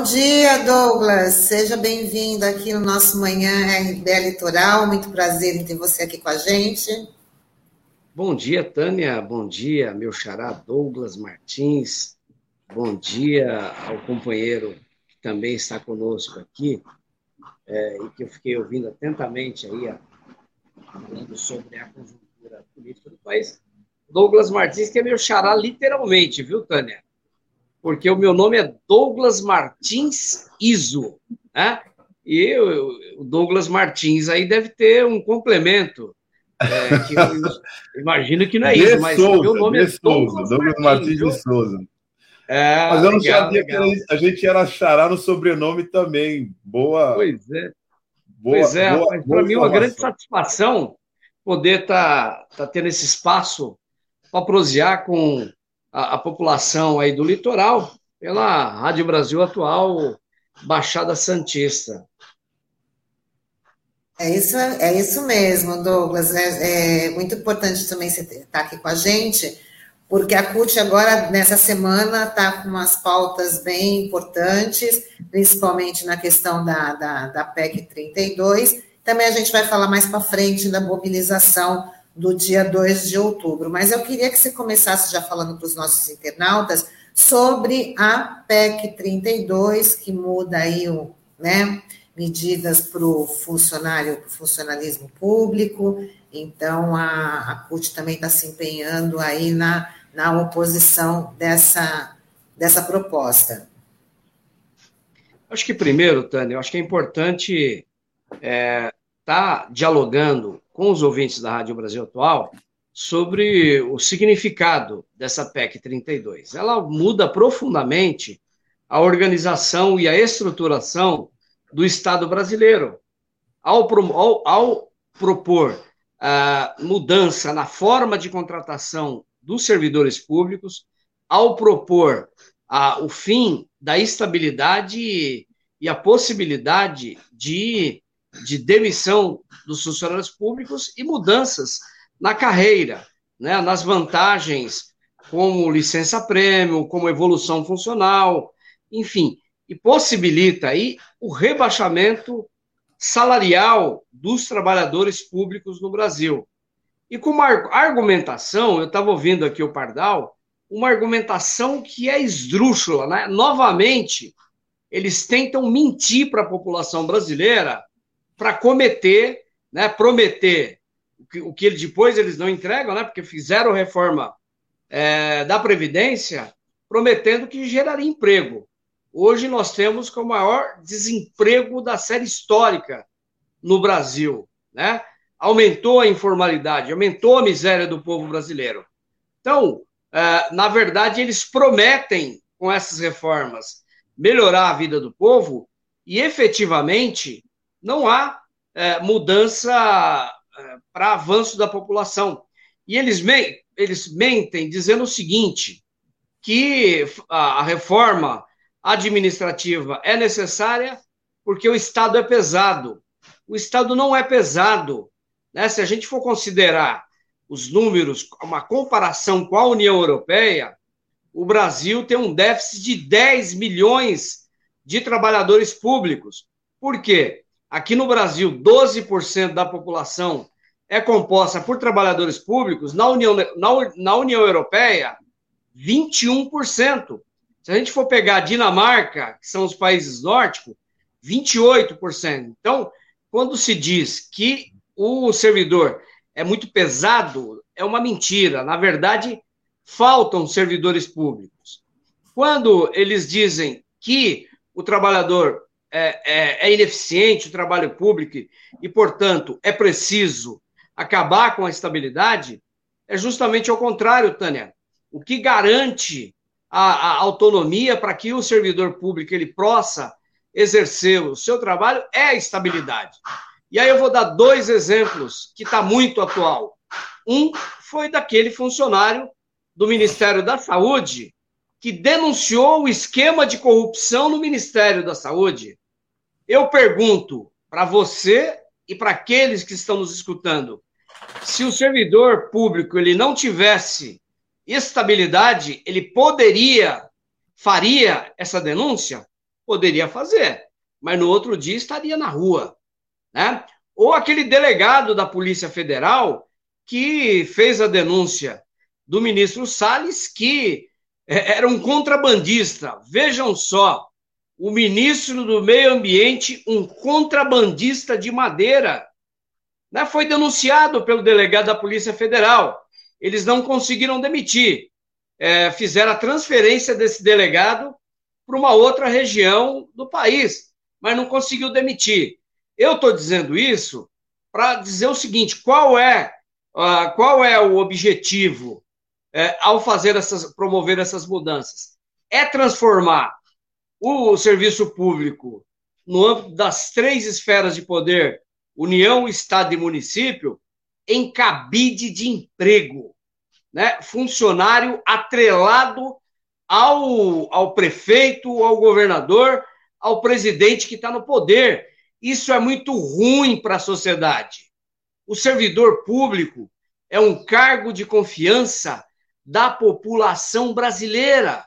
Bom dia, Douglas. Seja bem-vindo aqui no nosso Manhã RBA Litoral. Muito prazer em ter você aqui com a gente. Bom dia, Tânia. Bom dia, meu xará Douglas Martins. Bom dia ao companheiro que também está conosco aqui é, e que eu fiquei ouvindo atentamente aí, falando sobre a conjuntura política do país. Douglas Martins, que é meu xará literalmente, viu, Tânia? Porque o meu nome é Douglas Martins Iso, né? E o Douglas Martins aí deve ter um complemento é, que eu imagino que não é isso, mas Souza, meu nome é Douglas, Douglas Martins, de Souza. É, mas eu não legal, sabia legal. que a gente era xará no sobrenome também. Boa. Pois é. Boa, pois é, para mim é uma grande satisfação poder estar tá, tá tendo esse espaço para prosear com a, a, população aí do litoral pela Rádio Brasil Atual, Baixada Santista. É isso, é isso mesmo, Douglas. É, é muito importante também você estar tá aqui com a gente, porque a CUT agora, nessa semana, está com umas pautas bem importantes, principalmente na questão da, da, da PEC 32. Também a gente vai falar mais para frente da mobilização do dia 2 de outubro. Mas eu queria que você começasse já falando para os nossos internautas sobre a PEC 32, que muda aí o, né, medidas para o funcionário, para o funcionalismo público. Então, a, a CUT também está se empenhando aí na, na oposição dessa, dessa proposta. Acho que primeiro, Tânia, acho que é importante estar é, tá dialogando com os ouvintes da Rádio Brasil Atual sobre o significado dessa PEC 32. Ela muda profundamente a organização e a estruturação do Estado brasileiro. Ao, ao, ao propor a mudança na forma de contratação dos servidores públicos, ao propor a, o fim da estabilidade e a possibilidade de, de demissão dos funcionários públicos e mudanças na carreira, né, nas vantagens como licença-prêmio, como evolução funcional, enfim, e possibilita aí o rebaixamento salarial dos trabalhadores públicos no Brasil. E com uma argumentação, eu estava ouvindo aqui o Pardal, uma argumentação que é esdrúxula, né? Novamente, eles tentam mentir para a população brasileira para cometer, né, prometer o que, o que depois eles não entregam, né, porque fizeram reforma é, da Previdência prometendo que geraria emprego. Hoje nós temos com o maior desemprego da série histórica no Brasil, né? Aumentou a informalidade, aumentou a miséria do povo brasileiro. Então, é, na verdade, eles prometem com essas reformas melhorar a vida do povo e efetivamente não há é, mudança é, para avanço da população. E eles, eles mentem dizendo o seguinte: que a reforma administrativa é necessária porque o Estado é pesado. O Estado não é pesado. Né? Se a gente for considerar os números, uma comparação com a União Europeia, o Brasil tem um déficit de 10 milhões de trabalhadores públicos. Por quê? Aqui no Brasil, 12% da população é composta por trabalhadores públicos, na União, na, na União Europeia, 21%. Se a gente for pegar a Dinamarca, que são os países nórdicos, 28%. Então, quando se diz que o servidor é muito pesado, é uma mentira. Na verdade, faltam servidores públicos. Quando eles dizem que o trabalhador é, é, é ineficiente, o trabalho público, e, portanto, é preciso acabar com a estabilidade, é justamente ao contrário, Tânia. O que garante a, a autonomia para que o servidor público ele possa exercer o seu trabalho é a estabilidade. E aí eu vou dar dois exemplos que está muito atual. Um foi daquele funcionário do Ministério da Saúde que denunciou o esquema de corrupção no Ministério da Saúde. Eu pergunto para você e para aqueles que estão nos escutando, se o servidor público ele não tivesse estabilidade, ele poderia, faria essa denúncia? poderia fazer, mas no outro dia estaria na rua, né? Ou aquele delegado da Polícia Federal que fez a denúncia do ministro Salles que é, era um contrabandista. Vejam só, o ministro do Meio Ambiente, um contrabandista de madeira, né? foi denunciado pelo delegado da Polícia Federal. Eles não conseguiram demitir. É, fizeram a transferência desse delegado para uma outra região do país, mas não conseguiu demitir. Eu estou dizendo isso para dizer o seguinte: qual é, uh, qual é o objetivo uh, ao fazer essas, promover essas mudanças? É transformar o serviço público no âmbito das três esferas de poder, União, Estado e município, em cabide de emprego, né? funcionário atrelado ao, ao prefeito, ao governador, ao presidente que está no poder. Isso é muito ruim para a sociedade. O servidor público é um cargo de confiança da população brasileira.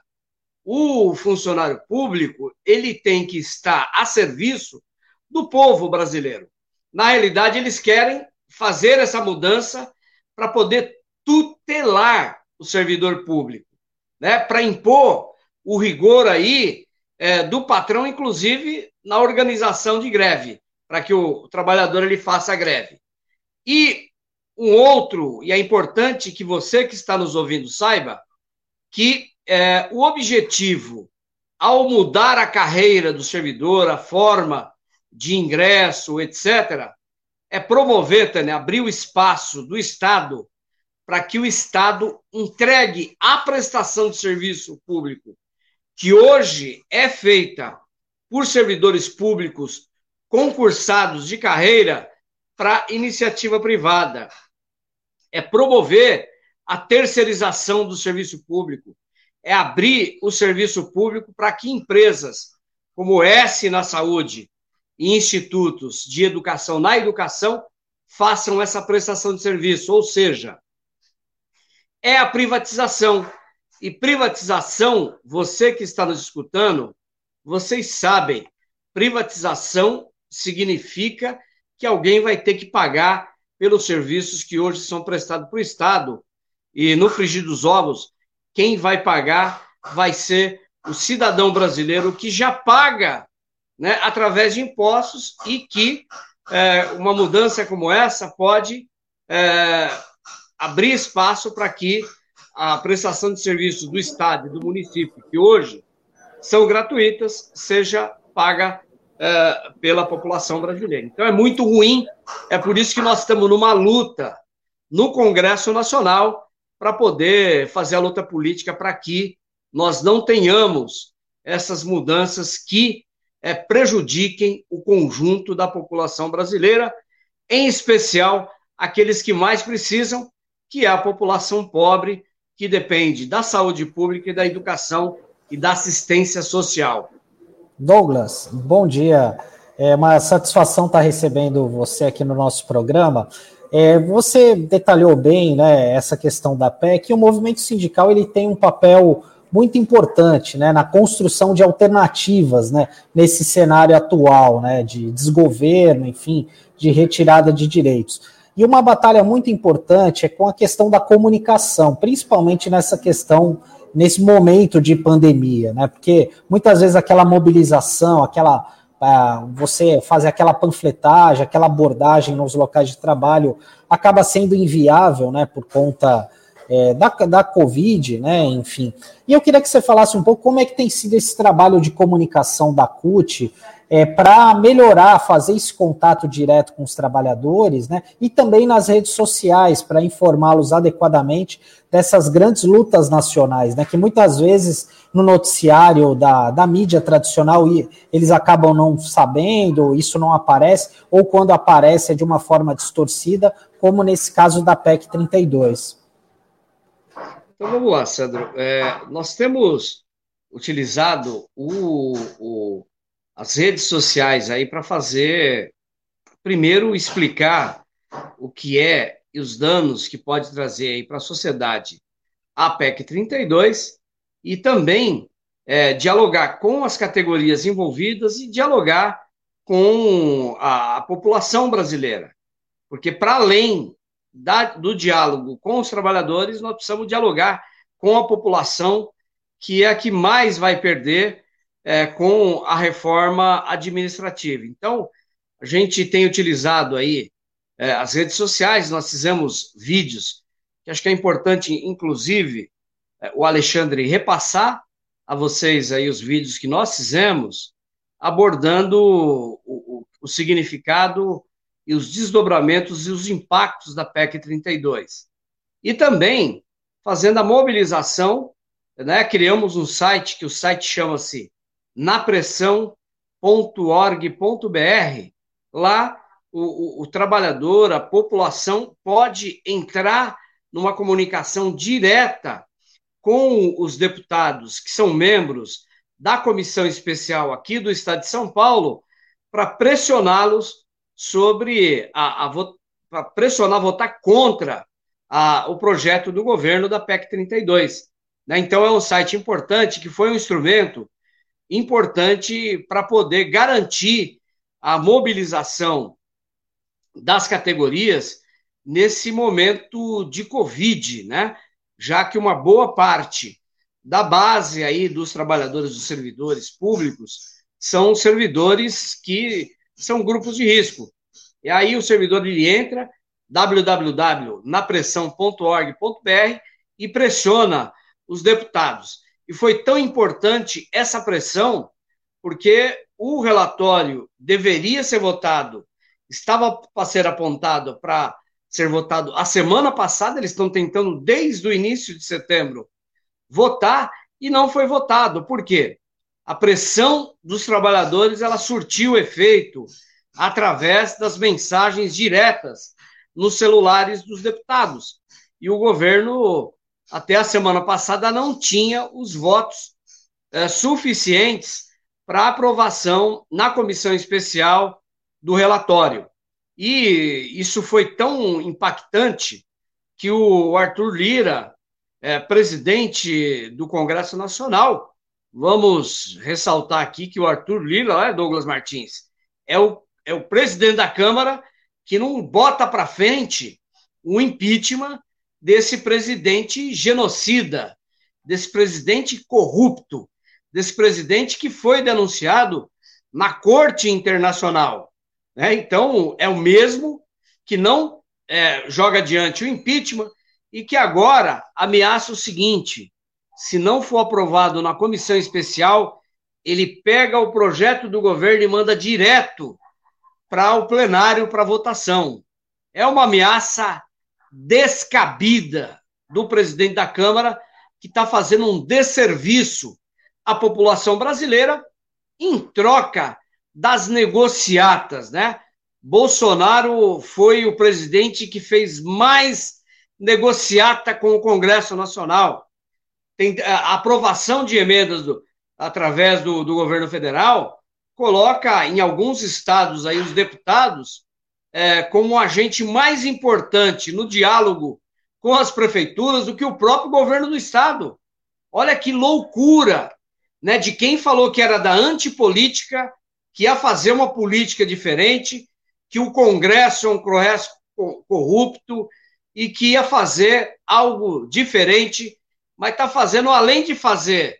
O funcionário público, ele tem que estar a serviço do povo brasileiro. Na realidade, eles querem fazer essa mudança para poder tutelar o servidor público, né? Para impor o rigor aí é, do patrão, inclusive na organização de greve, para que o trabalhador ele faça a greve. E um outro, e é importante que você que está nos ouvindo saiba, que é, o objetivo, ao mudar a carreira do servidor, a forma de ingresso, etc., é promover, Tânia, abrir o espaço do Estado para que o Estado entregue a prestação de serviço público, que hoje é feita por servidores públicos concursados de carreira para iniciativa privada. É promover a terceirização do serviço público, é abrir o serviço público para que empresas como S na saúde e institutos de educação na educação façam essa prestação de serviço, ou seja, é a privatização. E privatização, você que está nos escutando, vocês sabem, privatização significa que alguém vai ter que pagar pelos serviços que hoje são prestados para o Estado. E no frigir dos ovos, quem vai pagar vai ser o cidadão brasileiro que já paga né, através de impostos e que é, uma mudança como essa pode é, abrir espaço para que a prestação de serviços do Estado e do município, que hoje são gratuitas, seja paga é, pela população brasileira. Então é muito ruim, é por isso que nós estamos numa luta no Congresso Nacional para poder fazer a luta política para que nós não tenhamos essas mudanças que é, prejudiquem o conjunto da população brasileira, em especial aqueles que mais precisam, que é a população pobre, que depende da saúde pública e da educação e da assistência social. Douglas, bom dia. É uma satisfação estar recebendo você aqui no nosso programa. É, você detalhou bem né, essa questão da PEC e o movimento sindical ele tem um papel muito importante né, na construção de alternativas né, nesse cenário atual né, de desgoverno, enfim, de retirada de direitos. E uma batalha muito importante é com a questão da comunicação, principalmente nessa questão, nesse momento de pandemia, né? Porque muitas vezes aquela mobilização, aquela. Você fazer aquela panfletagem, aquela abordagem nos locais de trabalho acaba sendo inviável, né? Por conta é, da, da Covid, né? Enfim. E eu queria que você falasse um pouco como é que tem sido esse trabalho de comunicação da CUT é, para melhorar, fazer esse contato direto com os trabalhadores, né? E também nas redes sociais, para informá-los adequadamente dessas grandes lutas nacionais, né? Que muitas vezes no noticiário da, da mídia tradicional eles acabam não sabendo, isso não aparece, ou quando aparece é de uma forma distorcida, como nesse caso da PEC 32. Então vamos lá, Sandro. É, nós temos utilizado o, o as redes sociais aí para fazer, primeiro, explicar o que é e os danos que pode trazer aí para a sociedade a PEC 32 e também é, dialogar com as categorias envolvidas e dialogar com a, a população brasileira. Porque, para além da, do diálogo com os trabalhadores, nós precisamos dialogar com a população, que é a que mais vai perder é, com a reforma administrativa. Então, a gente tem utilizado aí é, as redes sociais, nós fizemos vídeos, que acho que é importante, inclusive, é, o Alexandre repassar a vocês aí os vídeos que nós fizemos, abordando o, o, o significado e os desdobramentos e os impactos da PEC 32. E também fazendo a mobilização, né, criamos um site que o site chama-se napressão.org.br. Lá o, o, o trabalhador, a população pode entrar numa comunicação direta com os deputados que são membros da comissão especial aqui do Estado de São Paulo para pressioná-los sobre a, a pressionar votar contra a, o projeto do governo da PEC 32. Né? Então é um site importante que foi um instrumento importante para poder garantir a mobilização das categorias nesse momento de Covid, né? Já que uma boa parte da base aí dos trabalhadores, dos servidores públicos, são servidores que são grupos de risco. E aí o servidor ele entra www.napressão.org.br e pressiona os deputados. E foi tão importante essa pressão porque o relatório deveria ser votado estava para ser apontado para ser votado a semana passada, eles estão tentando desde o início de setembro votar e não foi votado. Por quê? A pressão dos trabalhadores ela surtiu efeito através das mensagens diretas nos celulares dos deputados. E o governo, até a semana passada, não tinha os votos é, suficientes para aprovação na comissão especial do relatório. E isso foi tão impactante que o Arthur Lira, é, presidente do Congresso Nacional, vamos ressaltar aqui que o Arthur Lira, é Douglas Martins, é o, é o presidente da Câmara que não bota para frente o impeachment desse presidente genocida, desse presidente corrupto, desse presidente que foi denunciado na Corte Internacional. Né? Então, é o mesmo que não é, joga adiante o impeachment e que agora ameaça o seguinte: se não for aprovado na comissão especial, ele pega o projeto do governo e manda direto para o plenário para votação. É uma ameaça descabida do presidente da Câmara, que está fazendo um desserviço à população brasileira em troca das negociatas, né? Bolsonaro foi o presidente que fez mais negociata com o Congresso Nacional. Tem a aprovação de emendas do, através do, do governo federal coloca em alguns estados aí os deputados é, como um agente mais importante no diálogo com as prefeituras do que o próprio governo do estado. Olha que loucura, né? De quem falou que era da antipolítica que ia fazer uma política diferente, que o Congresso é um Congresso corrupto e que ia fazer algo diferente, mas está fazendo, além de fazer,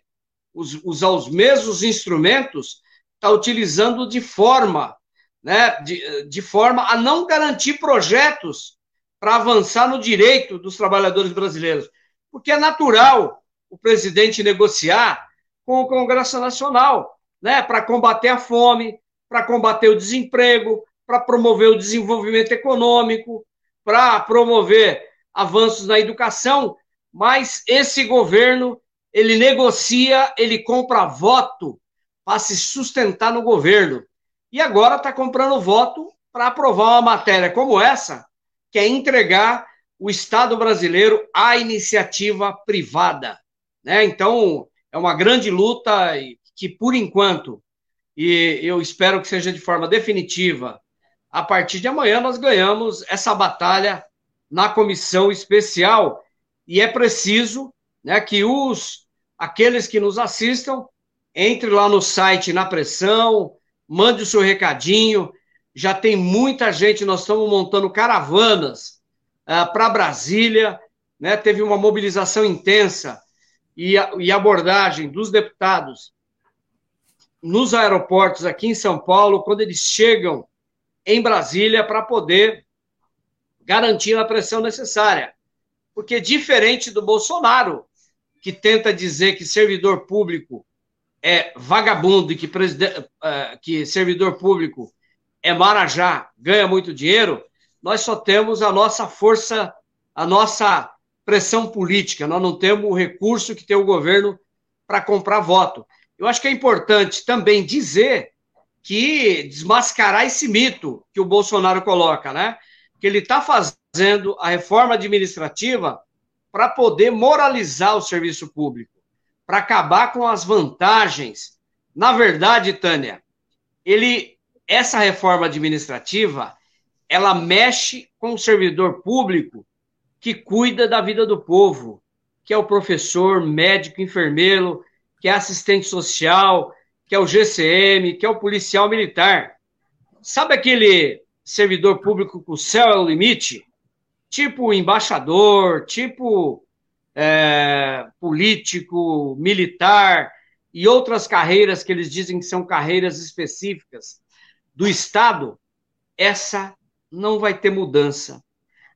usar os mesmos instrumentos, está utilizando de forma, né, de, de forma a não garantir projetos para avançar no direito dos trabalhadores brasileiros. Porque é natural o presidente negociar com o Congresso Nacional né, para combater a fome, para combater o desemprego, para promover o desenvolvimento econômico, para promover avanços na educação, mas esse governo ele negocia, ele compra voto para se sustentar no governo. E agora está comprando voto para aprovar uma matéria como essa, que é entregar o Estado brasileiro à iniciativa privada. Né? Então, é uma grande luta que, por enquanto, e eu espero que seja de forma definitiva, a partir de amanhã nós ganhamos essa batalha na comissão especial e é preciso né, que os aqueles que nos assistam entre lá no site na pressão, mande o seu recadinho. Já tem muita gente, nós estamos montando caravanas uh, ah, para Brasília, né? Teve uma mobilização intensa e, a, e abordagem dos deputados nos aeroportos aqui em São Paulo, quando eles chegam em Brasília para poder garantir a pressão necessária. Porque, diferente do Bolsonaro, que tenta dizer que servidor público é vagabundo e que, uh, que servidor público é marajá, ganha muito dinheiro, nós só temos a nossa força, a nossa pressão política, nós não temos o recurso que tem o governo para comprar voto. Eu acho que é importante também dizer que desmascarar esse mito que o Bolsonaro coloca, né? Que ele está fazendo a reforma administrativa para poder moralizar o serviço público, para acabar com as vantagens. Na verdade, Tânia, ele essa reforma administrativa, ela mexe com o servidor público que cuida da vida do povo, que é o professor, médico, enfermeiro, que é assistente social, que é o GCM, que é o policial militar. Sabe aquele servidor público com o céu é o limite? Tipo embaixador, tipo é, político, militar e outras carreiras que eles dizem que são carreiras específicas do Estado, essa não vai ter mudança.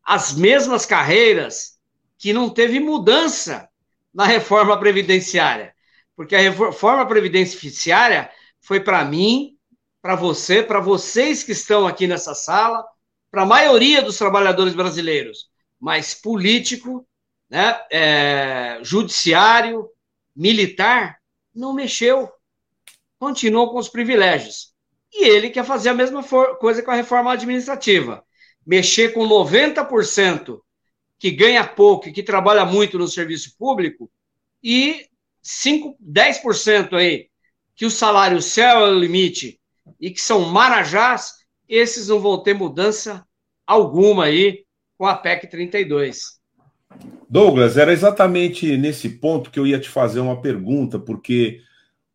As mesmas carreiras que não teve mudança na reforma previdenciária porque a reforma previdenciária foi para mim, para você, para vocês que estão aqui nessa sala, para a maioria dos trabalhadores brasileiros, mas político, né, é, judiciário, militar, não mexeu. Continuou com os privilégios. E ele quer fazer a mesma coisa com a reforma administrativa. Mexer com 90% que ganha pouco e que trabalha muito no serviço público e 5, 10% aí, que o salário céu é o limite e que são marajás, esses não vão ter mudança alguma aí com a PEC 32. Douglas, era exatamente nesse ponto que eu ia te fazer uma pergunta, porque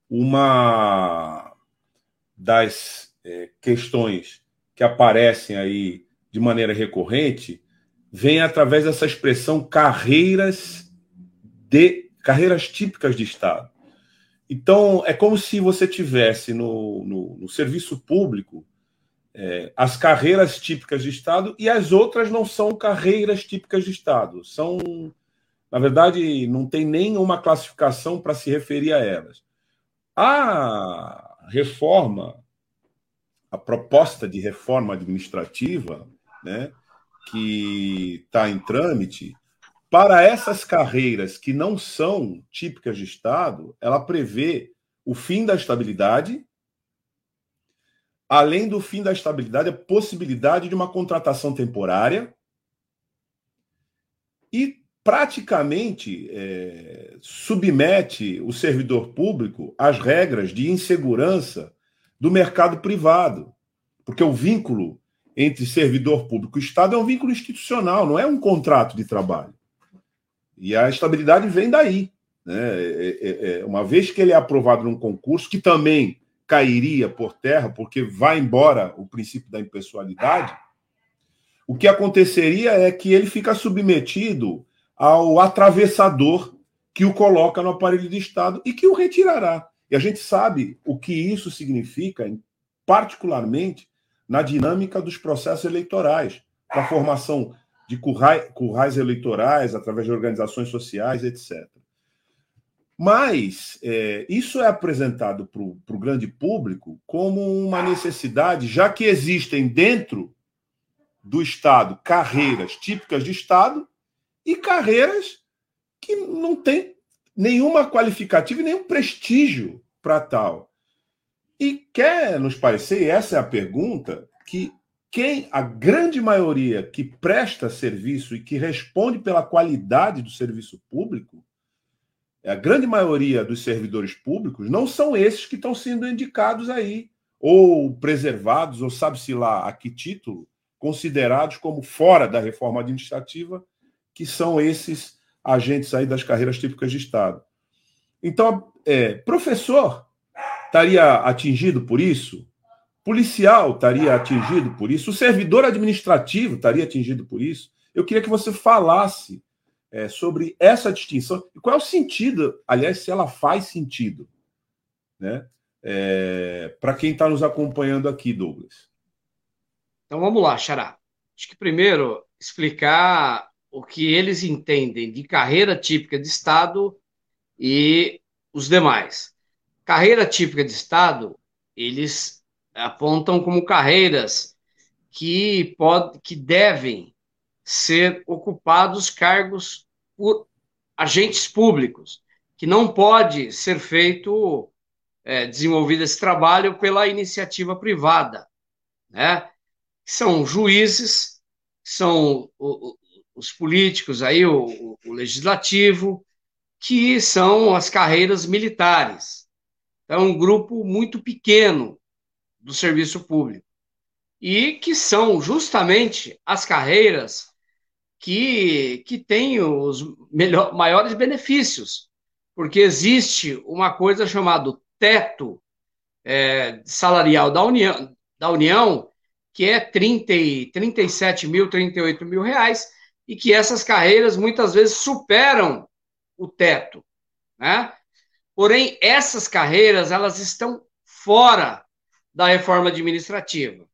uma das é, questões que aparecem aí de maneira recorrente vem através dessa expressão carreiras de carreiras típicas de Estado. Então, é como se você tivesse no, no, no serviço público é, as carreiras típicas de Estado e as outras não são carreiras típicas de Estado. São, na verdade, não tem nenhuma classificação para se referir a elas. A reforma, a proposta de reforma administrativa, né, que está em trâmite, para essas carreiras que não são típicas de Estado, ela prevê o fim da estabilidade, além do fim da estabilidade, a possibilidade de uma contratação temporária e praticamente é, submete o servidor público às regras de insegurança do mercado privado, porque o vínculo entre servidor público e Estado é um vínculo institucional, não é um contrato de trabalho. E a estabilidade vem daí. Né? É, é, é, uma vez que ele é aprovado num concurso, que também cairia por terra, porque vai embora o princípio da impessoalidade, o que aconteceria é que ele fica submetido ao atravessador que o coloca no aparelho de Estado e que o retirará. E a gente sabe o que isso significa, particularmente na dinâmica dos processos eleitorais, para a formação de currais, currais eleitorais, através de organizações sociais, etc. Mas é, isso é apresentado para o grande público como uma necessidade, já que existem dentro do Estado carreiras típicas de Estado e carreiras que não têm nenhuma qualificativa e nenhum prestígio para tal. E quer nos parecer, essa é a pergunta, que quem a grande maioria que presta serviço e que responde pela qualidade do serviço público, a grande maioria dos servidores públicos não são esses que estão sendo indicados aí, ou preservados, ou sabe-se lá a que título, considerados como fora da reforma administrativa, que são esses agentes aí das carreiras típicas de Estado. Então, é, professor estaria atingido por isso? Policial estaria atingido por isso? O servidor administrativo estaria atingido por isso? Eu queria que você falasse é, sobre essa distinção e qual é o sentido, aliás, se ela faz sentido, né? É, para quem está nos acompanhando aqui, Douglas. Então vamos lá, Xará. Acho que primeiro explicar o que eles entendem de carreira típica de Estado e os demais. Carreira típica de Estado, eles apontam como carreiras que, pode, que devem ser ocupados cargos por agentes públicos, que não pode ser feito, é, desenvolvido esse trabalho pela iniciativa privada, né? São juízes, são os políticos aí, o, o legislativo, que são as carreiras militares. É um grupo muito pequeno do serviço público e que são justamente as carreiras que, que têm os melhor, maiores benefícios, porque existe uma coisa chamada teto é, salarial da União, da União, que é 30, 37 mil, 38 mil reais, e que essas carreiras muitas vezes superam o teto, né? Porém, essas carreiras, elas estão fora da reforma administrativa.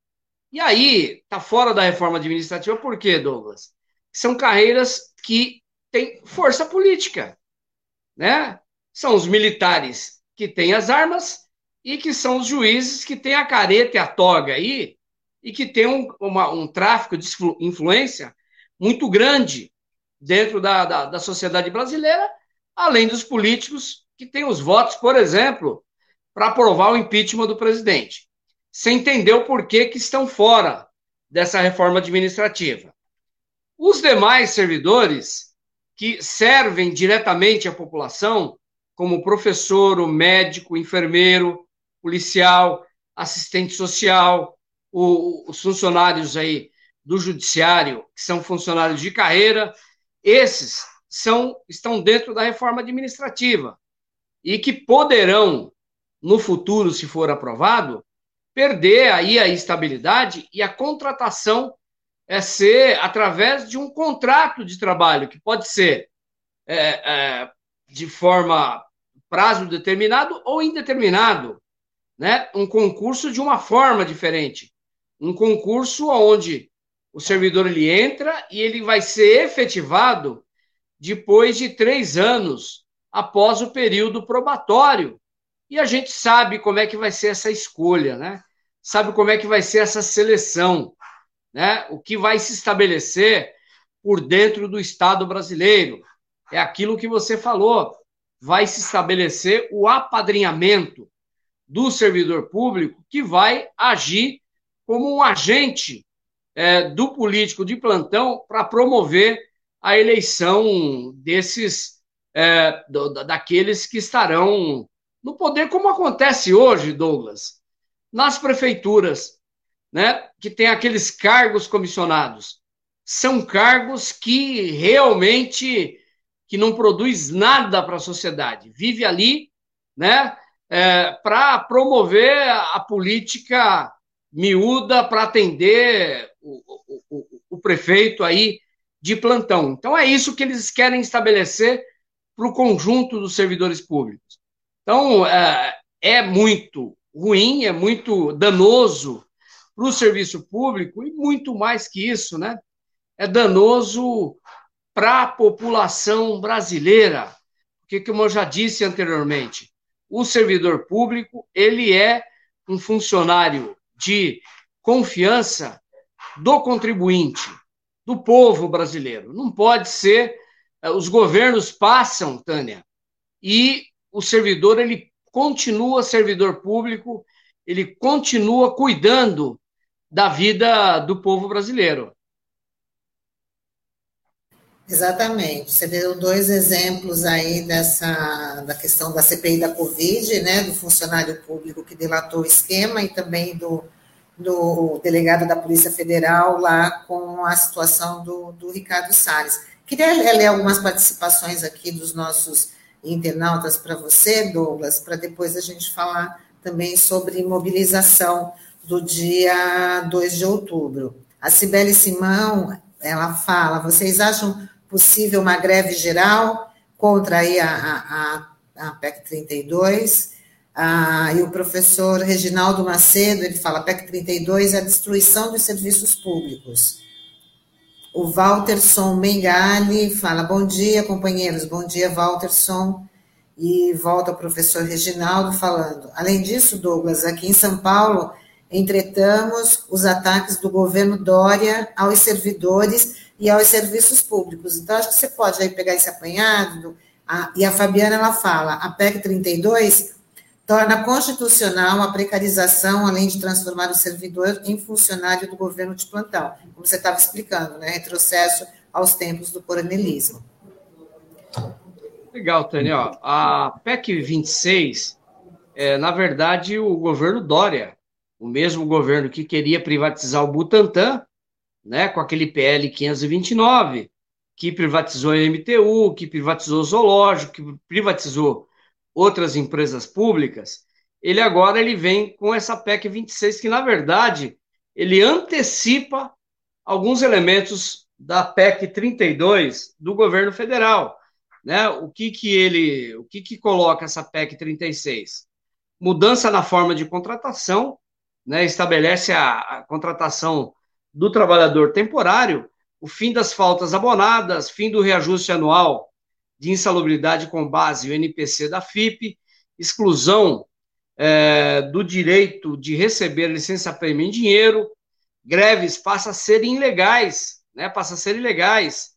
E aí, está fora da reforma administrativa por quê, Douglas? São carreiras que têm força política, né? São os militares que têm as armas e que são os juízes que têm a careta e a toga aí e que têm um, uma, um tráfico de influência muito grande dentro da, da, da sociedade brasileira, além dos políticos que têm os votos, por exemplo, para aprovar o impeachment do presidente. Você entendeu por que, que estão fora dessa reforma administrativa. Os demais servidores que servem diretamente à população, como professor, o médico, o enfermeiro, policial, assistente social, o, os funcionários aí do judiciário, que são funcionários de carreira, esses são estão dentro da reforma administrativa e que poderão no futuro, se for aprovado, perder aí a estabilidade e a contratação é ser através de um contrato de trabalho que pode ser é, é, de forma prazo determinado ou indeterminado, né? Um concurso de uma forma diferente, um concurso onde o servidor ele entra e ele vai ser efetivado depois de três anos após o período probatório. E a gente sabe como é que vai ser essa escolha, né? Sabe como é que vai ser essa seleção, né? O que vai se estabelecer por dentro do Estado brasileiro. É aquilo que você falou. Vai se estabelecer o apadrinhamento do servidor público que vai agir como um agente é, do político de plantão para promover a eleição desses é, do, daqueles que estarão no poder, como acontece hoje, Douglas, nas prefeituras, né, que tem aqueles cargos comissionados. São cargos que realmente que não produz nada para a sociedade. Vive ali, né, é, para promover a política miúda para atender o, o, o, prefeito aí de plantão. Então é isso que eles querem estabelecer para o conjunto dos servidores públicos. Então é, é muito ruim, é muito danoso para o serviço público e muito mais que isso, né? É danoso para a população brasileira, porque como eu já disse anteriormente, o servidor público ele é um funcionário de confiança do contribuinte, do povo brasileiro. Não pode ser. Eh, os governos passam, Tânia, e o servidor ele continua servidor público, ele continua cuidando da vida do povo brasileiro. Exatamente. Você deu dois exemplos aí dessa da questão da CPI da Covid, né, do funcionário público que delatou o esquema e também do, do delegado da Polícia Federal lá com a situação do, do Ricardo Salles. Queria ler algumas participações aqui dos nossos internautas para você, Douglas, para depois a gente falar também sobre mobilização do dia 2 de outubro. A Cibele Simão, ela fala, vocês acham possível uma greve geral contra aí a, a, a PEC 32? Ah, e o professor Reginaldo Macedo, ele fala, PEC 32 é a destruição dos serviços públicos. O Walterson Mengali fala, bom dia, companheiros, bom dia, Walterson. E volta o professor Reginaldo falando, além disso, Douglas, aqui em São Paulo, entretamos os ataques do governo Dória aos servidores e aos serviços públicos. Então, acho que você pode aí pegar esse apanhado, a, e a Fabiana, ela fala, a PEC 32 torna constitucional a precarização, além de transformar o servidor em funcionário do governo de plantão, como você estava explicando, né? Retrocesso aos tempos do coronelismo. Legal, Tânia. A PEC 26, é, na verdade, o governo Dória, o mesmo governo que queria privatizar o Butantan, né, com aquele PL 529, que privatizou a MTU, que privatizou o zoológico, que privatizou outras empresas públicas, ele agora ele vem com essa PEC 26 que na verdade ele antecipa alguns elementos da PEC 32 do governo federal, né? O que que ele, o que que coloca essa PEC 36? Mudança na forma de contratação, né? Estabelece a, a contratação do trabalhador temporário, o fim das faltas abonadas, fim do reajuste anual de insalubridade com base o NPC da FIP, exclusão é, do direito de receber licença-prêmio em dinheiro, greves passam a ser ilegais, né, passam a ser ilegais,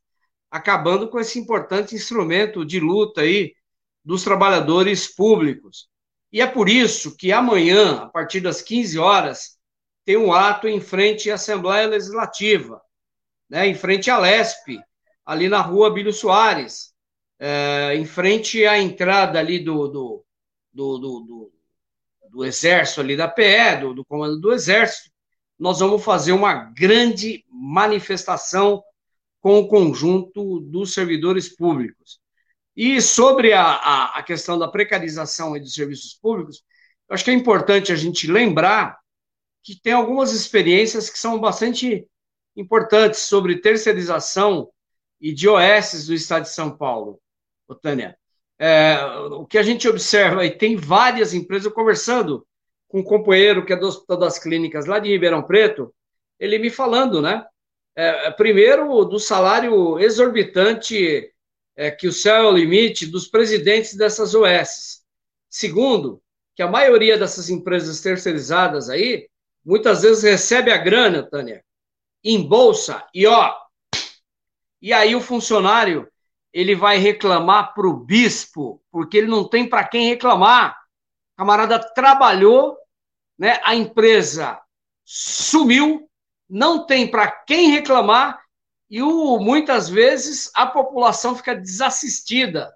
acabando com esse importante instrumento de luta aí dos trabalhadores públicos. E é por isso que amanhã, a partir das 15 horas, tem um ato em frente à Assembleia Legislativa, né, em frente à LESP, ali na rua Bílio Soares, é, em frente à entrada ali do, do, do, do, do exército, ali da PE, do, do comando do exército, nós vamos fazer uma grande manifestação com o conjunto dos servidores públicos. E sobre a, a, a questão da precarização dos serviços públicos, acho que é importante a gente lembrar que tem algumas experiências que são bastante importantes sobre terceirização e de OS do Estado de São Paulo. Tânia. É, o que a gente observa, e tem várias empresas, conversando com um companheiro que é do Hospital das Clínicas lá de Ribeirão Preto, ele me falando, né? É, primeiro, do salário exorbitante é, que o céu é o limite dos presidentes dessas OS. Segundo, que a maioria dessas empresas terceirizadas aí, muitas vezes recebe a grana, Tânia, em bolsa, e ó, e aí o funcionário ele vai reclamar para o bispo, porque ele não tem para quem reclamar. O camarada trabalhou, né? a empresa sumiu, não tem para quem reclamar, e o, muitas vezes a população fica desassistida,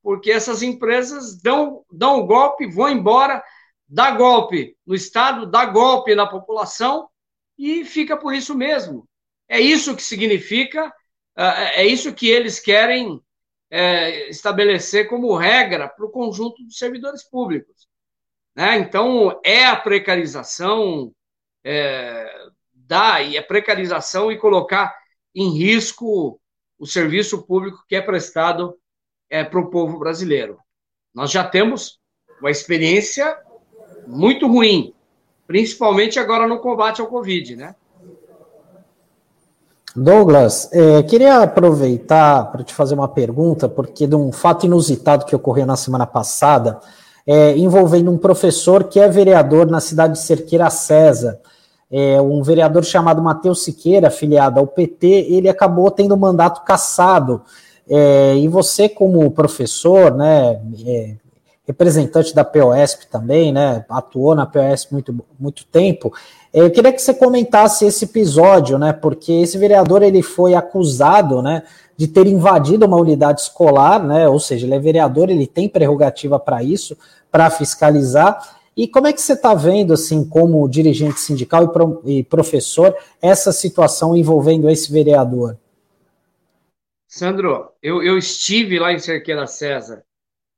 porque essas empresas dão, dão um golpe, vão embora, dá golpe no Estado, dá golpe na população, e fica por isso mesmo. É isso que significa é, é isso que eles querem é, estabelecer como regra para o conjunto dos servidores públicos. Né? Então, é a precarização é, da e a precarização e colocar em risco o serviço público que é prestado é, para o povo brasileiro. Nós já temos uma experiência muito ruim, principalmente agora no combate ao Covid, né? Douglas, é, queria aproveitar para te fazer uma pergunta, porque de um fato inusitado que ocorreu na semana passada, é, envolvendo um professor que é vereador na cidade de Cerqueira César. É, um vereador chamado Matheus Siqueira, afiliado ao PT, ele acabou tendo o mandato cassado. É, e você, como professor, né, é, representante da POSP também, né, atuou na POSP muito, muito tempo, eu queria que você comentasse esse episódio, né? Porque esse vereador ele foi acusado, né, de ter invadido uma unidade escolar, né? Ou seja, ele é vereador, ele tem prerrogativa para isso, para fiscalizar. E como é que você está vendo, assim, como dirigente sindical e, pro, e professor, essa situação envolvendo esse vereador? Sandro, eu, eu estive lá em Cerqueira César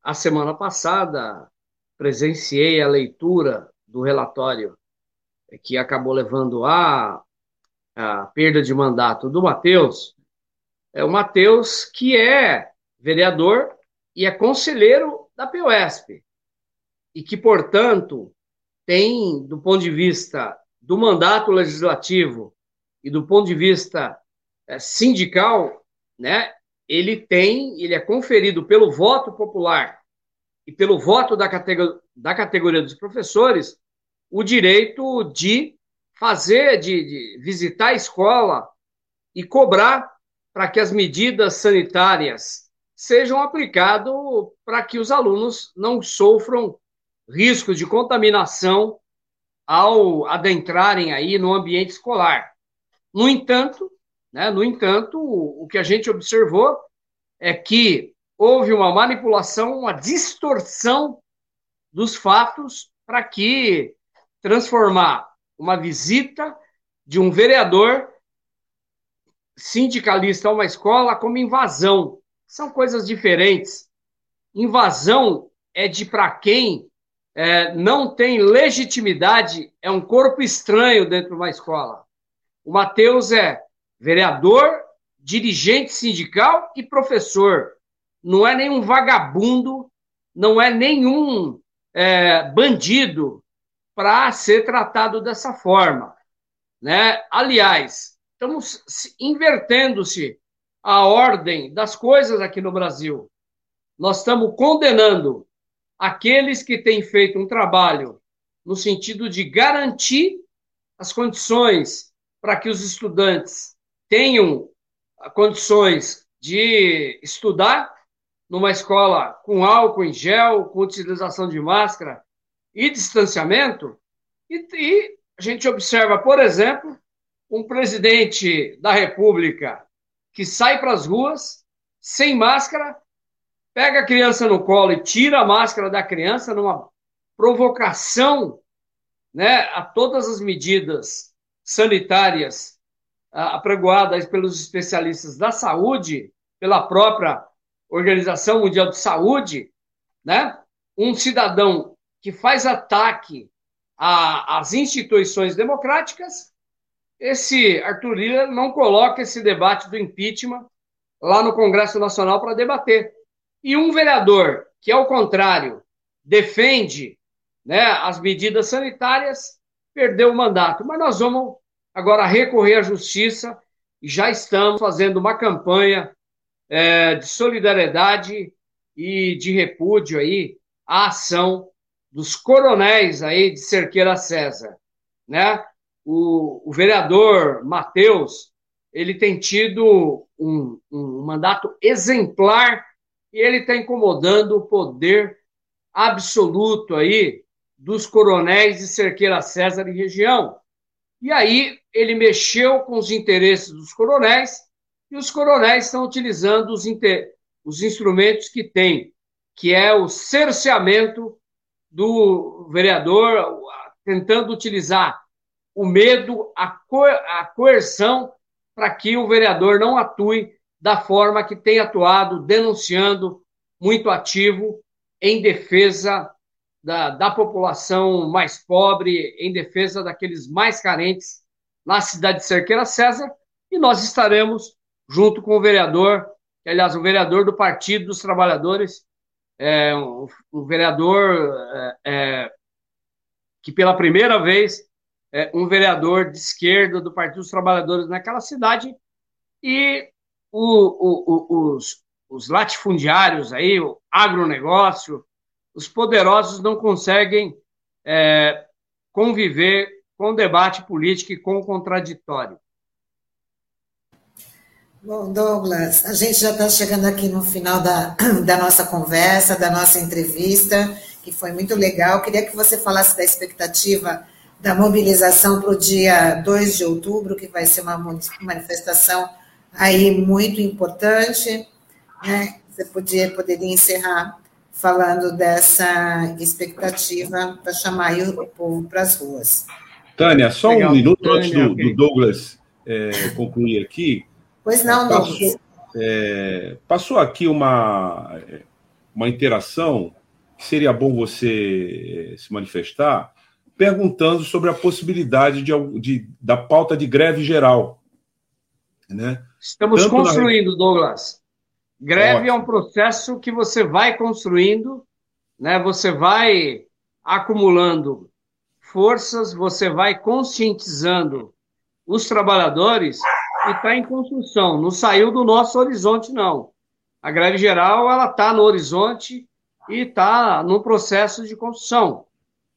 a semana passada, presenciei a leitura do relatório que acabou levando a, a perda de mandato do Matheus, é o Matheus que é vereador e é conselheiro da POSP, e que, portanto, tem, do ponto de vista do mandato legislativo e do ponto de vista é, sindical, né, ele tem, ele é conferido pelo voto popular e pelo voto da, categoria, da categoria dos professores o direito de fazer, de, de visitar a escola e cobrar para que as medidas sanitárias sejam aplicadas para que os alunos não sofram risco de contaminação ao adentrarem aí no ambiente escolar. No entanto, né, no entanto, o, o que a gente observou é que houve uma manipulação, uma distorção dos fatos para que transformar uma visita de um vereador sindicalista a uma escola como invasão. São coisas diferentes. Invasão é de para quem é, não tem legitimidade, é um corpo estranho dentro de uma escola. O Matheus é vereador, dirigente sindical e professor. Não é nenhum vagabundo, não é nenhum é, bandido para ser tratado dessa forma. Né? Aliás, estamos invertendo-se a ordem das coisas aqui no Brasil. Nós estamos condenando aqueles que têm feito um trabalho no sentido de garantir as condições para que os estudantes tenham condições de estudar numa escola com álcool em gel, com utilização de máscara e distanciamento. E, e a gente observa, por exemplo, um presidente da República que sai para as ruas sem máscara pega a criança no colo e tira a máscara da criança numa provocação né, a todas as medidas sanitárias apregoadas pelos especialistas da saúde, pela própria Organização Mundial de Saúde, né? um cidadão que faz ataque às instituições democráticas, esse Arthur Lira não coloca esse debate do impeachment lá no Congresso Nacional para debater. E um vereador que, ao contrário, defende né, as medidas sanitárias, perdeu o mandato. Mas nós vamos agora recorrer à justiça e já estamos fazendo uma campanha é, de solidariedade e de repúdio aí à ação dos coronéis aí de Cerqueira César, né? O, o vereador Matheus, ele tem tido um, um mandato exemplar e ele está incomodando o poder absoluto aí dos coronéis de Cerqueira César e região. E aí ele mexeu com os interesses dos coronéis e os coronéis estão utilizando os, inter... os instrumentos que têm, que é o cerceamento do vereador, tentando utilizar o medo, a, co... a coerção, para que o vereador não atue da forma que tem atuado, denunciando, muito ativo, em defesa da, da população mais pobre, em defesa daqueles mais carentes na cidade de Cerqueira César, e nós estaremos junto com o vereador, aliás, o vereador do Partido dos Trabalhadores, é, vereador é, é, que pela primeira vez é um vereador de esquerda do Partido dos Trabalhadores naquela cidade, e o, o, os, os latifundiários aí, o agronegócio, os poderosos não conseguem é, conviver com o debate político e com o contraditório. Bom, Douglas, a gente já está chegando aqui no final da, da nossa conversa, da nossa entrevista, que foi muito legal. Queria que você falasse da expectativa da mobilização para o dia 2 de outubro, que vai ser uma manifestação aí muito importante, né? Você podia, poderia encerrar falando dessa expectativa para chamar o povo para as ruas. Tânia, só Legal. um minuto Tânia, antes do, okay. do Douglas é, concluir aqui. Pois não, passou, Douglas. É, passou aqui uma, uma interação seria bom você eh, se manifestar perguntando sobre a possibilidade de, de da pauta de greve geral. Né? Estamos Tanto construindo, na... Douglas. Greve Ótimo. é um processo que você vai construindo, né? você vai acumulando forças, você vai conscientizando os trabalhadores e está em construção. Não saiu do nosso horizonte, não. A greve geral ela está no horizonte e está no processo de construção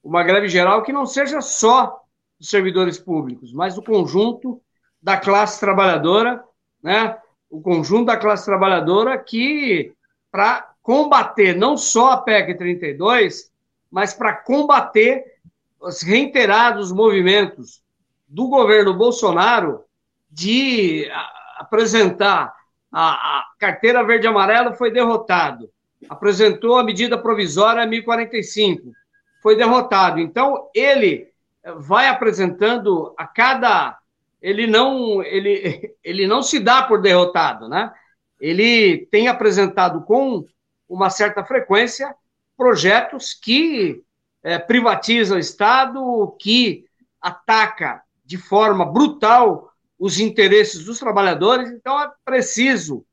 uma greve geral que não seja só dos servidores públicos, mas do conjunto da classe trabalhadora, né? O conjunto da classe trabalhadora que, para combater não só a PEC 32, mas para combater os reiterados movimentos do governo Bolsonaro de apresentar a, a carteira verde-amarelo foi derrotado, apresentou a medida provisória 1045, foi derrotado. Então, ele vai apresentando a cada. Ele não, ele, ele não se dá por derrotado, né? Ele tem apresentado com uma certa frequência projetos que é, privatizam o Estado, que ataca de forma brutal os interesses dos trabalhadores. Então, é preciso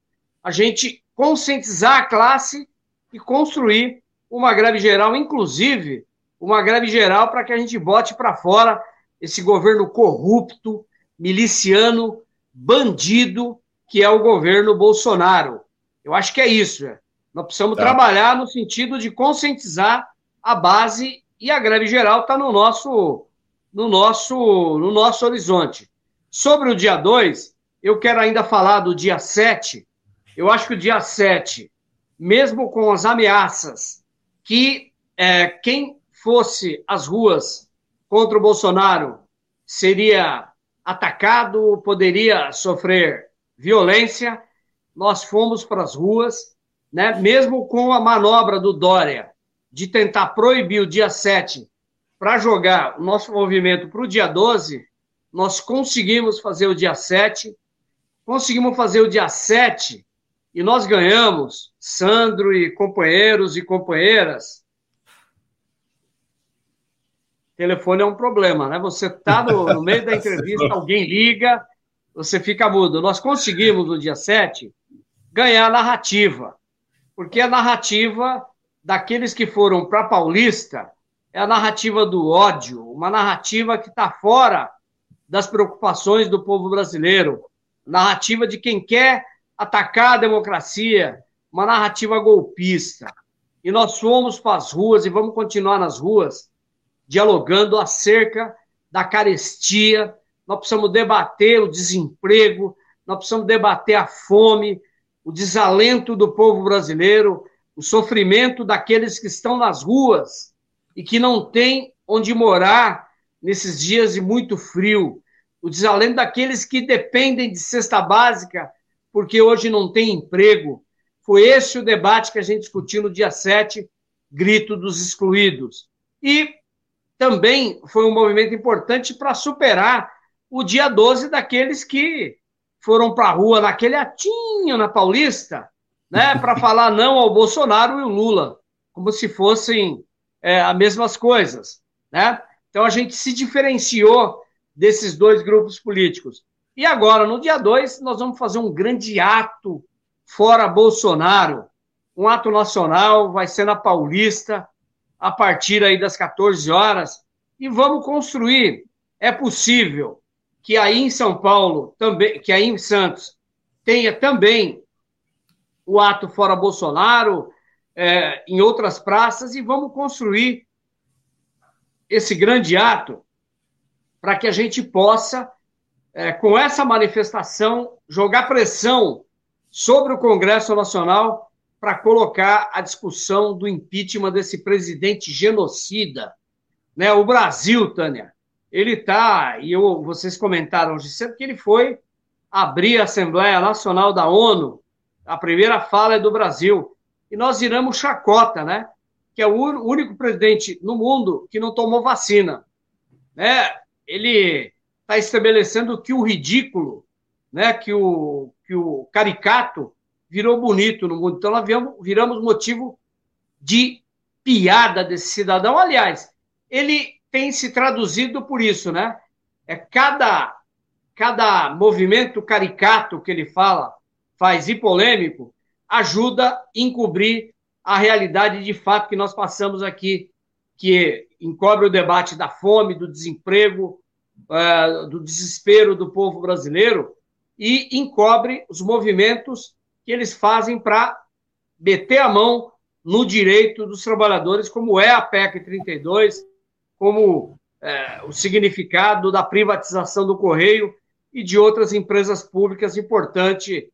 a gente conscientizar a classe e construir uma greve geral, inclusive uma greve geral para que a gente bote para fora esse governo corrupto, miliciano, bandido, que é o governo Bolsonaro. Eu acho que é isso. Né? Nós precisamos tá. trabalhar no sentido de conscientizar a base e a greve geral está no nosso, no, nosso, no nosso horizonte. Sobre o dia 2, eu quero ainda falar do dia 7. Eu acho que o dia 7, mesmo com as ameaças que é, quem fosse às ruas contra o Bolsonaro, seria atacado, poderia sofrer violência. Nós fomos para as ruas, né? mesmo com a manobra do Dória de tentar proibir o dia 7 para jogar o nosso movimento para o dia 12, nós conseguimos fazer o dia 7, conseguimos fazer o dia 7 e nós ganhamos, Sandro e companheiros e companheiras, telefone é um problema, né? Você está no, no, meio da entrevista, alguém liga, você fica mudo. Nós conseguimos, no dia 7, ganhar a narrativa, porque a narrativa daqueles que foram para Paulista é a narrativa do ódio, uma narrativa que está fora das preocupações do povo brasileiro, narrativa de quem quer atacar a democracia, uma narrativa golpista. E nós fomos para as ruas e vamos continuar nas ruas dialogando acerca da carestia, nós precisamos debater o desemprego, nós precisamos debater a fome, o desalento do povo brasileiro, o sofrimento daqueles que estão nas ruas e que não têm onde morar nesses dias de muito frio, o desalento daqueles que dependem de cesta básica porque hoje não tem emprego. Foi esse o debate que a gente discutiu no dia 7, grito dos excluídos. E também foi um movimento importante para superar o dia 12 daqueles que foram para a rua naquele atinho na Paulista, né, para falar não ao Bolsonaro e o Lula, como se fossem é, as mesmas coisas, né? Então a gente se diferenciou desses dois grupos políticos. E agora, no dia 2, nós vamos fazer um grande ato fora Bolsonaro, um ato nacional, vai ser na Paulista, a partir aí das 14 horas e vamos construir. É possível que aí em São Paulo, também, que aí em Santos, tenha também o ato fora Bolsonaro, é, em outras praças, e vamos construir esse grande ato para que a gente possa, é, com essa manifestação, jogar pressão sobre o Congresso Nacional para colocar a discussão do impeachment desse presidente genocida. Né? O Brasil, Tânia, ele está, e eu, vocês comentaram hoje cedo, que ele foi abrir a Assembleia Nacional da ONU, a primeira fala é do Brasil, e nós viramos chacota, né? Que é o único presidente no mundo que não tomou vacina. Né? Ele está estabelecendo que o ridículo, né? que, o, que o caricato virou bonito no mundo. Então, nós viramos, motivo de piada desse cidadão. Aliás, ele tem se traduzido por isso, né? É cada, cada movimento caricato que ele fala, faz e polêmico, ajuda a encobrir a realidade de fato que nós passamos aqui, que encobre o debate da fome, do desemprego, uh, do desespero do povo brasileiro e encobre os movimentos que eles fazem para meter a mão no direito dos trabalhadores, como é a PEC 32, como é, o significado da privatização do Correio e de outras empresas públicas importantes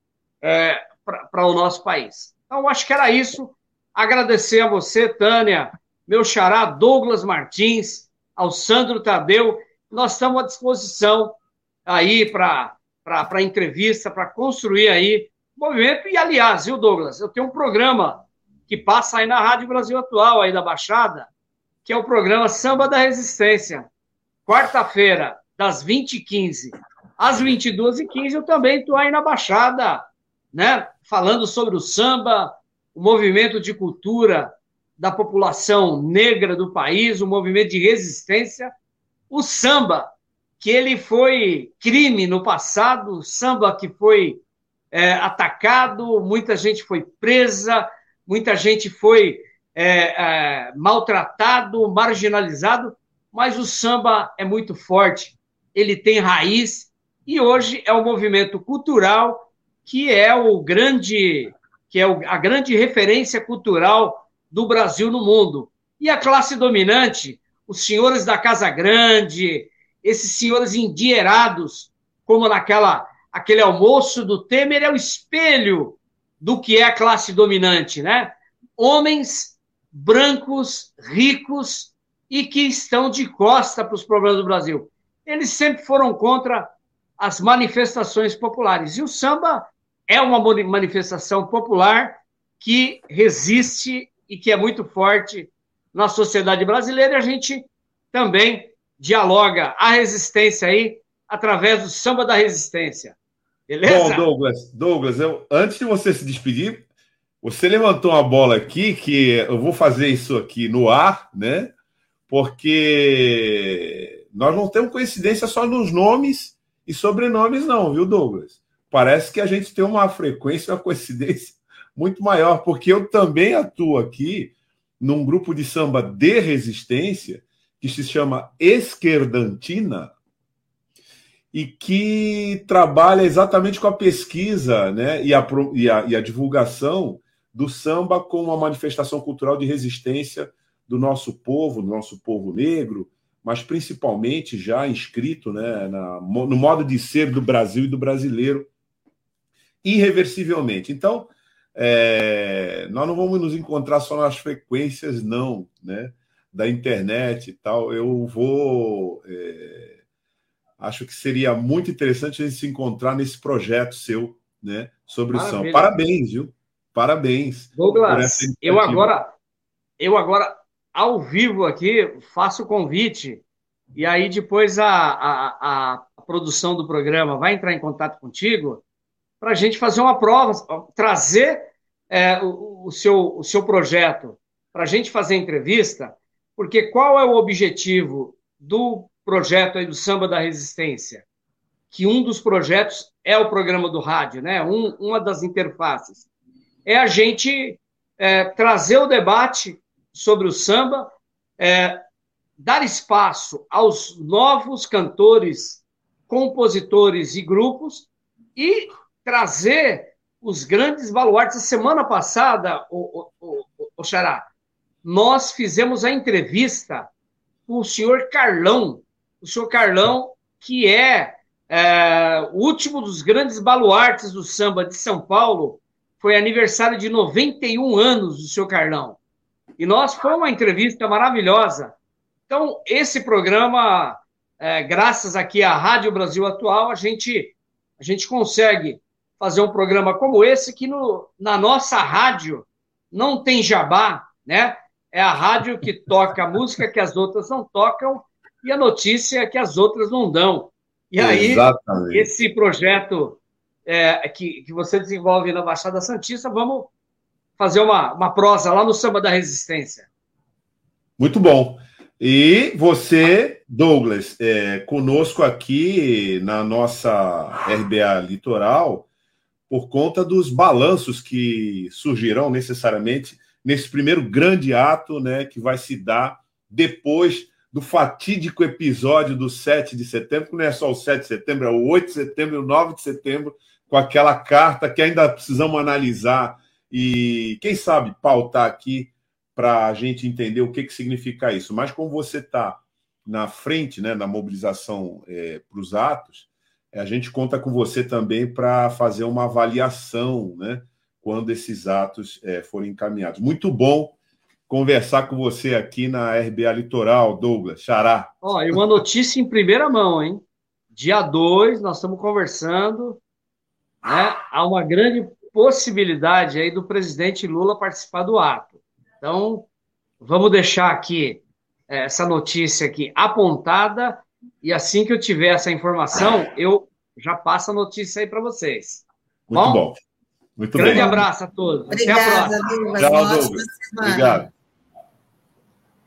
é, para o nosso país. Então, acho que era isso. Agradecer a você, Tânia, meu xará Douglas Martins, ao Sandro Tadeu. Nós estamos à disposição aí para entrevista, para construir aí movimento. E, aliás, viu, Douglas, eu tenho um programa que passa aí na Rádio Brasil Atual, aí da Baixada, que é o programa Samba da Resistência. Quarta-feira, das 20h15 às 22h15, eu também estou aí na Baixada, né? Falando sobre o samba, o movimento de cultura da população negra do país, o movimento de resistência, o samba, que ele foi crime no passado, samba que foi é, atacado, muita gente foi presa, muita gente foi é, é, maltratado, marginalizado, mas o samba é muito forte, ele tem raiz e hoje é o movimento cultural que é o grande, que é a grande referência cultural do Brasil no mundo. E a classe dominante, os senhores da Casa Grande, esses senhores endinheirados, como naquela aquele almoço do Temer, é o espelho do que é a classe dominante, né? Homens brancos, ricos e que estão de costa para os problemas do Brasil. Eles sempre foram contra as manifestações populares. E o samba é uma manifestação popular que resiste e que é muito forte na sociedade brasileira. E a gente também dialoga a resistência aí através do samba da resistência. Beleza? Bom, Douglas, Douglas, eu, antes de você se despedir, você levantou uma bola aqui que eu vou fazer isso aqui no ar, né? Porque nós não temos coincidência só nos nomes e sobrenomes, não, viu, Douglas? Parece que a gente tem uma frequência, uma coincidência muito maior, porque eu também atuo aqui num grupo de samba de resistência que se chama Esquerdantina, e que trabalha exatamente com a pesquisa né, e, a, e, a, e a divulgação do samba como uma manifestação cultural de resistência do nosso povo, do nosso povo negro, mas principalmente já inscrito né, na, no modo de ser do Brasil e do brasileiro, irreversivelmente. Então, é, nós não vamos nos encontrar só nas frequências, não, né, da internet e tal. Eu vou. É, acho que seria muito interessante a gente se encontrar nesse projeto seu, né, sobre Maravilha. o São. Parabéns, viu? Parabéns. Douglas, eu agora, eu agora, ao vivo aqui, faço o convite, e aí depois a, a, a produção do programa vai entrar em contato contigo para a gente fazer uma prova, trazer é, o, o, seu, o seu projeto para a gente fazer entrevista, porque qual é o objetivo do projeto aí do Samba da Resistência, que um dos projetos é o programa do rádio, né? Um, uma das interfaces. É a gente é, trazer o debate sobre o samba, é, dar espaço aos novos cantores, compositores e grupos e trazer os grandes baluartes. A semana passada, o, o, o, o Xará, nós fizemos a entrevista com o senhor Carlão, o senhor Carlão, que é, é, o último dos grandes baluartes do samba de São Paulo, foi aniversário de 91 anos do senhor Carlão. E nós foi uma entrevista maravilhosa. Então, esse programa, é, graças aqui à Rádio Brasil Atual, a gente, a gente consegue fazer um programa como esse, que no, na nossa rádio não tem jabá, né? É a rádio que toca música que as outras não tocam e a notícia é que as outras não dão. E aí, Exatamente. esse projeto é, que, que você desenvolve na Baixada Santista, vamos fazer uma, uma prosa lá no Samba da Resistência. Muito bom. E você, Douglas, é, conosco aqui na nossa RBA Litoral, por conta dos balanços que surgirão necessariamente nesse primeiro grande ato né, que vai se dar depois do fatídico episódio do 7 de setembro, que não é só o 7 de setembro, é o 8 de setembro e o 9 de setembro, com aquela carta que ainda precisamos analisar e, quem sabe, pautar aqui para a gente entender o que, que significa isso. Mas como você está na frente, né, na mobilização é, para os atos, a gente conta com você também para fazer uma avaliação, né, quando esses atos é, forem encaminhados. Muito bom conversar com você aqui na RBA Litoral, Douglas, Xará. Ó, e uma notícia em primeira mão, hein? Dia 2, nós estamos conversando, né? Há uma grande possibilidade aí do presidente Lula participar do ato. Então, vamos deixar aqui é, essa notícia aqui apontada e assim que eu tiver essa informação, eu já passo a notícia aí para vocês. Muito bom. bom. Muito Grande bem. abraço a todos. Obrigada, Até a próxima. Tchau, Douglas. Obrigado.